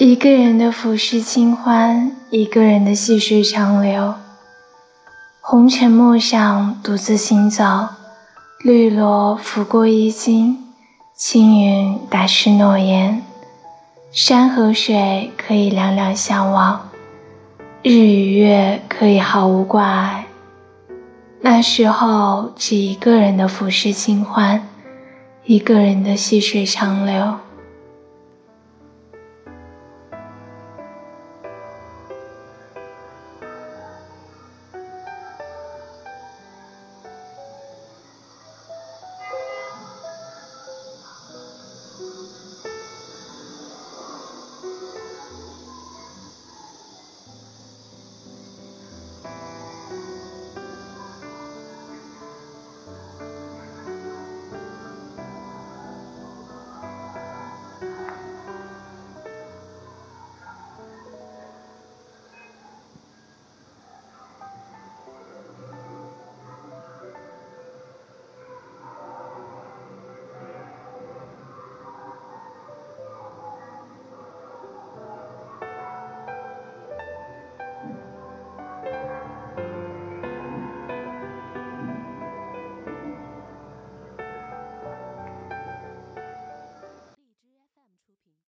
一个人的浮世清欢一个人的细水长流。红尘陌上独自行走绿萝拂过衣襟青云打湿诺言。山和水可以两两相望日与月可以毫无挂碍。那时候只一个人的浮世清欢一个人的细水长流。